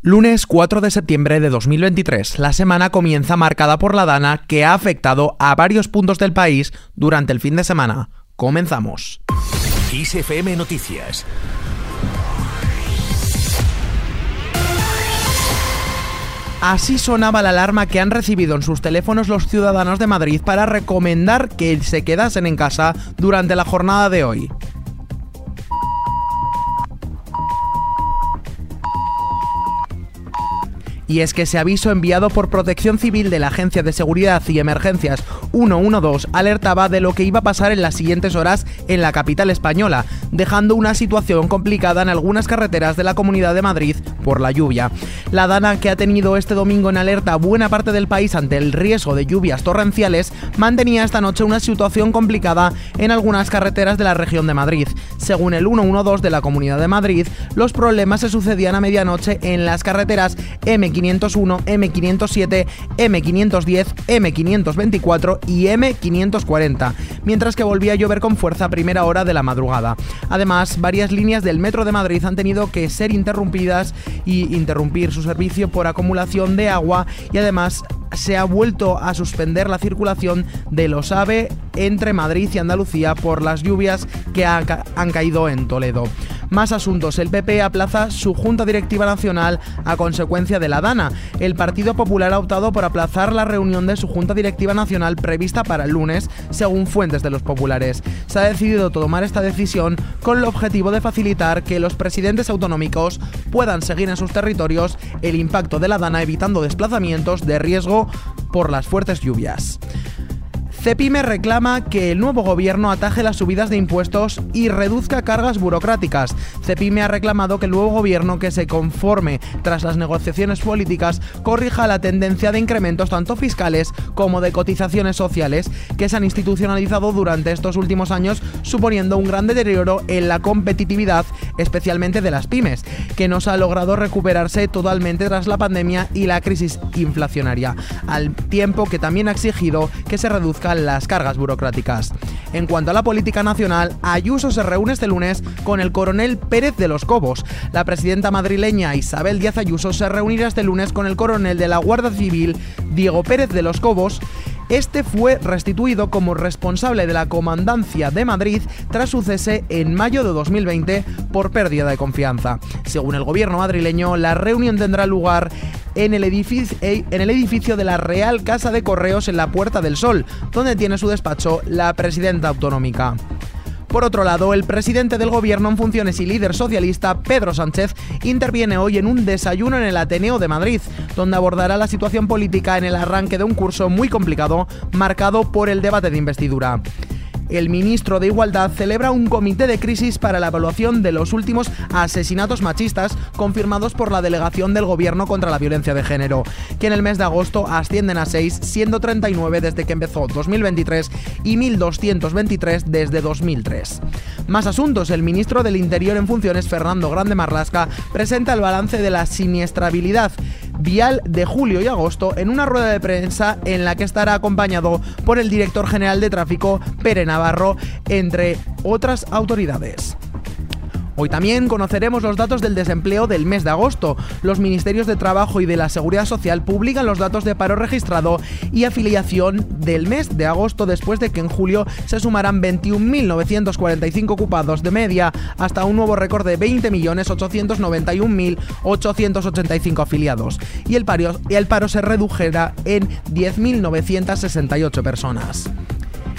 Lunes 4 de septiembre de 2023. La semana comienza marcada por la dana que ha afectado a varios puntos del país durante el fin de semana. Comenzamos. ISFM Noticias. Así sonaba la alarma que han recibido en sus teléfonos los ciudadanos de Madrid para recomendar que se quedasen en casa durante la jornada de hoy. Y es que ese aviso enviado por Protección Civil de la Agencia de Seguridad y Emergencias 112 alertaba de lo que iba a pasar en las siguientes horas en la capital española, dejando una situación complicada en algunas carreteras de la Comunidad de Madrid por la lluvia. La dana que ha tenido este domingo en alerta buena parte del país ante el riesgo de lluvias torrenciales mantenía esta noche una situación complicada en algunas carreteras de la región de Madrid. Según el 112 de la Comunidad de Madrid, los problemas se sucedían a medianoche en las carreteras M501, M507, M510, M524 y M540, mientras que volvía a llover con fuerza a primera hora de la madrugada. Además, varias líneas del Metro de Madrid han tenido que ser interrumpidas y interrumpir su servicio por acumulación de agua y además se ha vuelto a suspender la circulación de los AVE entre Madrid y Andalucía por las lluvias que han, caído en Toledo. Más asuntos. El PP aplaza su Junta Directiva Nacional a consecuencia de la DANA. El Partido Popular ha optado por aplazar la reunión de su Junta Directiva Nacional prevista para el lunes, según fuentes de los populares. Se ha decidido tomar esta decisión con el objetivo de facilitar que los presidentes autonómicos puedan seguir en sus territorios el impacto de la DANA evitando desplazamientos de riesgo por las fuertes lluvias. Cepime reclama que el nuevo gobierno ataje las subidas de impuestos y reduzca cargas burocráticas. Cepime ha reclamado que el nuevo gobierno que se conforme tras las negociaciones políticas corrija la tendencia de incrementos tanto fiscales como de cotizaciones sociales que se han institucionalizado durante estos últimos años, suponiendo un gran deterioro en la competitividad, especialmente de las pymes, que no se ha logrado recuperarse totalmente tras la pandemia y la crisis inflacionaria, al tiempo que también ha exigido que se reduzca las cargas burocráticas. En cuanto a la política nacional, Ayuso se reúne este lunes con el coronel Pérez de los Cobos. La presidenta madrileña Isabel Díaz Ayuso se reunirá este lunes con el coronel de la Guardia Civil, Diego Pérez de los Cobos, este fue restituido como responsable de la comandancia de Madrid tras su cese en mayo de 2020 por pérdida de confianza. Según el gobierno madrileño, la reunión tendrá lugar en el, edificio, en el edificio de la Real Casa de Correos en la Puerta del Sol, donde tiene su despacho la presidenta autonómica. Por otro lado, el presidente del gobierno en funciones y líder socialista, Pedro Sánchez, interviene hoy en un desayuno en el Ateneo de Madrid, donde abordará la situación política en el arranque de un curso muy complicado, marcado por el debate de investidura el ministro de Igualdad celebra un comité de crisis para la evaluación de los últimos asesinatos machistas confirmados por la delegación del Gobierno contra la violencia de género, que en el mes de agosto ascienden a 6, siendo 39 desde que empezó 2023 y 1.223 desde 2003. Más asuntos, el ministro del Interior en funciones, Fernando Grande Marlasca, presenta el balance de la siniestrabilidad vial de julio y agosto en una rueda de prensa en la que estará acompañado por el director general de tráfico, Pere Navarro, entre otras autoridades. Hoy también conoceremos los datos del desempleo del mes de agosto. Los ministerios de Trabajo y de la Seguridad Social publican los datos de paro registrado y afiliación del mes de agosto después de que en julio se sumaran 21.945 ocupados de media hasta un nuevo récord de 20.891.885 afiliados. Y el paro, el paro se redujera en 10.968 personas.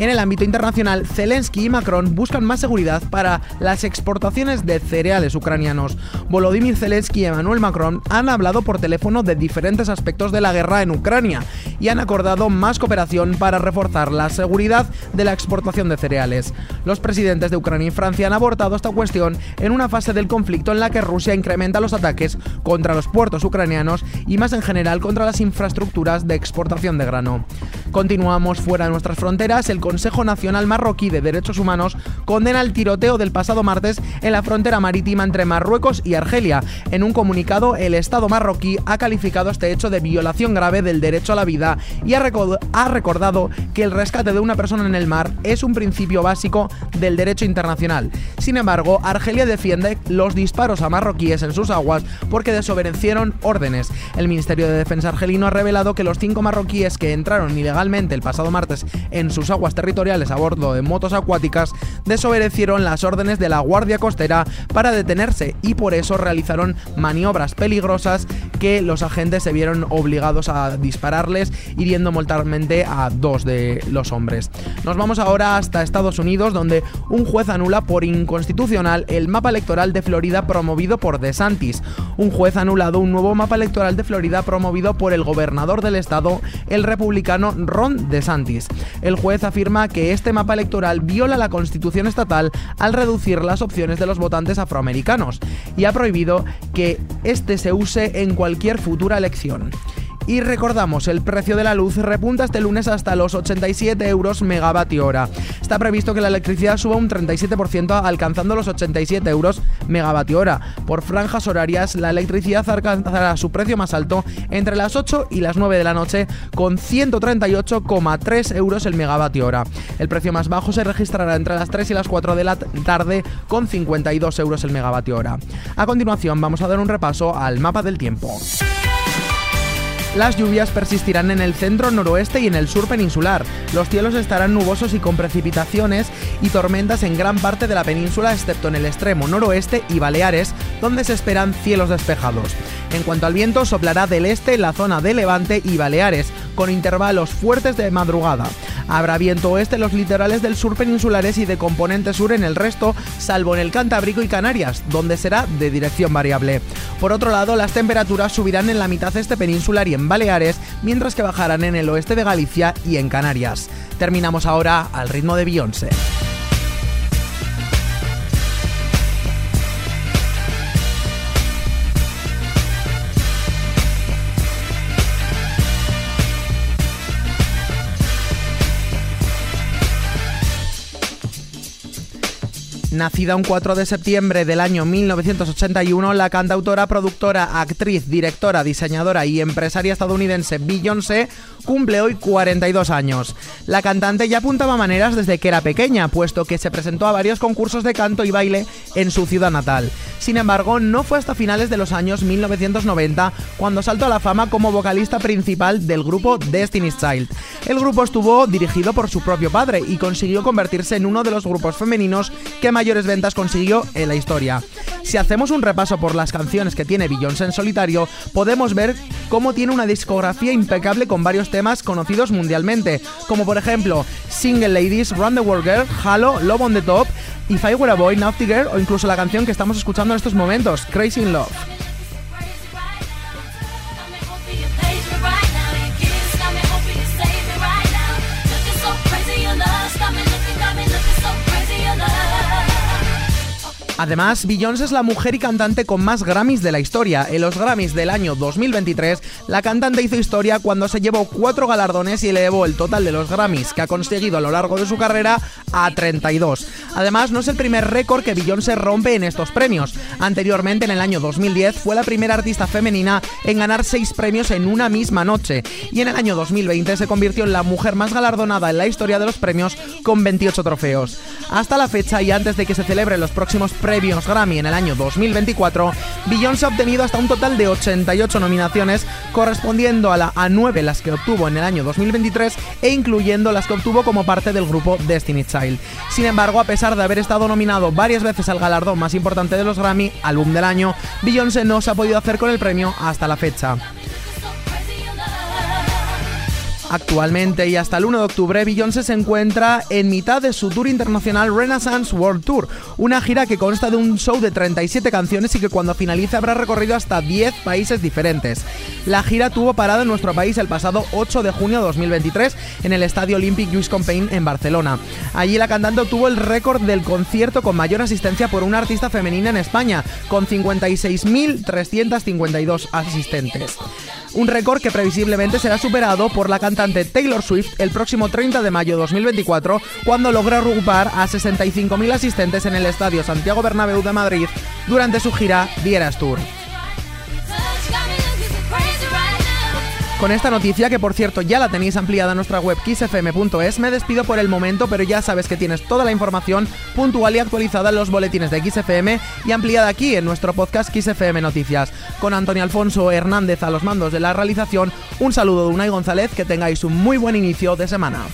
En el ámbito internacional, Zelensky y Macron buscan más seguridad para las exportaciones de cereales ucranianos. Volodymyr Zelensky y Emmanuel Macron han hablado por teléfono de diferentes aspectos de la guerra en Ucrania y han acordado más cooperación para reforzar la seguridad de la exportación de cereales. Los presidentes de Ucrania y Francia han abortado esta cuestión en una fase del conflicto en la que Rusia incrementa los ataques contra los puertos ucranianos y más en general contra las infraestructuras de exportación de grano. Continuamos fuera de nuestras fronteras. El Consejo Nacional Marroquí de Derechos Humanos condena el tiroteo del pasado martes en la frontera marítima entre Marruecos y Argelia. En un comunicado, el Estado marroquí ha calificado este hecho de violación grave del derecho a la vida y ha, recordado que el rescate de una persona en el mar es un principio básico del derecho internacional. Sin embargo, Argelia defiende los disparos a marroquíes en sus aguas porque desobedecieron órdenes. El Ministerio de Defensa argelino ha revelado que los cinco marroquíes que entraron ilegalmente el pasado martes en sus aguas territoriales a bordo de motos acuáticas desobedecieron las órdenes de la Guardia Costera para detenerse y por eso realizaron maniobras peligrosas que los agentes se vieron obligados a dispararles, hiriendo mortalmente a dos de los hombres. Nos vamos ahora hasta Estados Unidos, donde un juez anula por inconstitucional el mapa electoral de Florida promovido por DeSantis. Un juez ha anulado un nuevo mapa electoral de Florida promovido por el gobernador del estado, el republicano Ron DeSantis. El juez afirma que este mapa electoral viola la constitución estatal al reducir las opciones de los votantes afroamericanos y ha prohibido que este se use en cualquier futura elección. Y recordamos, el precio de la luz repunta este lunes hasta los 87 euros megavatio hora. Está previsto que la electricidad suba un 37% alcanzando los 87 euros megavatio hora. Por franjas horarias, la electricidad alcanzará su precio más alto entre las 8 y las 9 de la noche con 138,3 euros el megavatio hora. El precio más bajo se registrará entre las 3 y las 4 de la tarde con 52 euros el megavatio hora. A continuación vamos a dar un repaso al mapa del tiempo. Las lluvias persistirán en el centro noroeste y en el sur peninsular. Los cielos estarán nubosos y con precipitaciones y tormentas en gran parte de la península, excepto en el extremo noroeste y Baleares, donde se esperan cielos despejados. En cuanto al viento, soplará del este en la zona de Levante y Baleares, con intervalos fuertes de madrugada. Habrá viento oeste en los litorales del sur peninsulares y de componente sur en el resto, salvo en el Cantábrico y Canarias, donde será de dirección variable. Por otro lado, las temperaturas subirán en la mitad este peninsular y en Baleares, mientras que bajarán en el oeste de Galicia y en Canarias. Terminamos ahora al ritmo de Beyoncé. Nacida un 4 de septiembre del año 1981, la cantautora, productora, actriz, directora, diseñadora y empresaria estadounidense Beyoncé cumple hoy 42 años. La cantante ya apuntaba maneras desde que era pequeña, puesto que se presentó a varios concursos de canto y baile en su ciudad natal. Sin embargo, no fue hasta finales de los años 1990 cuando saltó a la fama como vocalista principal del grupo Destiny's Child. El grupo estuvo dirigido por su propio padre y consiguió convertirse en uno de los grupos femeninos que mayores ventas consiguió en la historia. Si hacemos un repaso por las canciones que tiene Beyoncé en solitario, podemos ver cómo tiene una discografía impecable con varios temas conocidos mundialmente, como por ejemplo Single Ladies, Run the World Girl, Halo, Love on the Top, If I Were a Boy, Naughty Girl o incluso la canción que estamos escuchando en estos momentos, Crazy in Love. Además, Beyoncé es la mujer y cantante con más Grammys de la historia. En los Grammys del año 2023, la cantante hizo historia cuando se llevó cuatro galardones y elevó el total de los Grammys que ha conseguido a lo largo de su carrera a 32. Además, no es el primer récord que Beyoncé rompe en estos premios. Anteriormente, en el año 2010, fue la primera artista femenina en ganar seis premios en una misma noche. Y en el año 2020 se convirtió en la mujer más galardonada en la historia de los premios con 28 trofeos. Hasta la fecha y antes de que se celebren los próximos premios, premios Grammy en el año 2024, Beyoncé ha obtenido hasta un total de 88 nominaciones, correspondiendo a, la, a 9 las que obtuvo en el año 2023 e incluyendo las que obtuvo como parte del grupo Destiny Child. Sin embargo, a pesar de haber estado nominado varias veces al galardón más importante de los Grammy, álbum del año, Beyoncé no se ha podido hacer con el premio hasta la fecha. Actualmente y hasta el 1 de octubre, Beyoncé se encuentra en mitad de su tour internacional Renaissance World Tour, una gira que consta de un show de 37 canciones y que cuando finalice habrá recorrido hasta 10 países diferentes. La gira tuvo parada en nuestro país el pasado 8 de junio de 2023 en el Estadio Olympic Luis Companys en Barcelona. Allí la cantante obtuvo el récord del concierto con mayor asistencia por una artista femenina en España, con 56.352 asistentes. Un récord que previsiblemente será superado por la cantante Taylor Swift el próximo 30 de mayo de 2024, cuando logra agrupar a 65.000 asistentes en el Estadio Santiago Bernabéu de Madrid durante su gira Vieras Tour. Con esta noticia, que por cierto ya la tenéis ampliada en nuestra web xfm.es, me despido por el momento, pero ya sabes que tienes toda la información puntual y actualizada en los boletines de XFM y ampliada aquí en nuestro podcast XFM Noticias. Con Antonio Alfonso Hernández a los mandos de la realización, un saludo de Unai González, que tengáis un muy buen inicio de semana.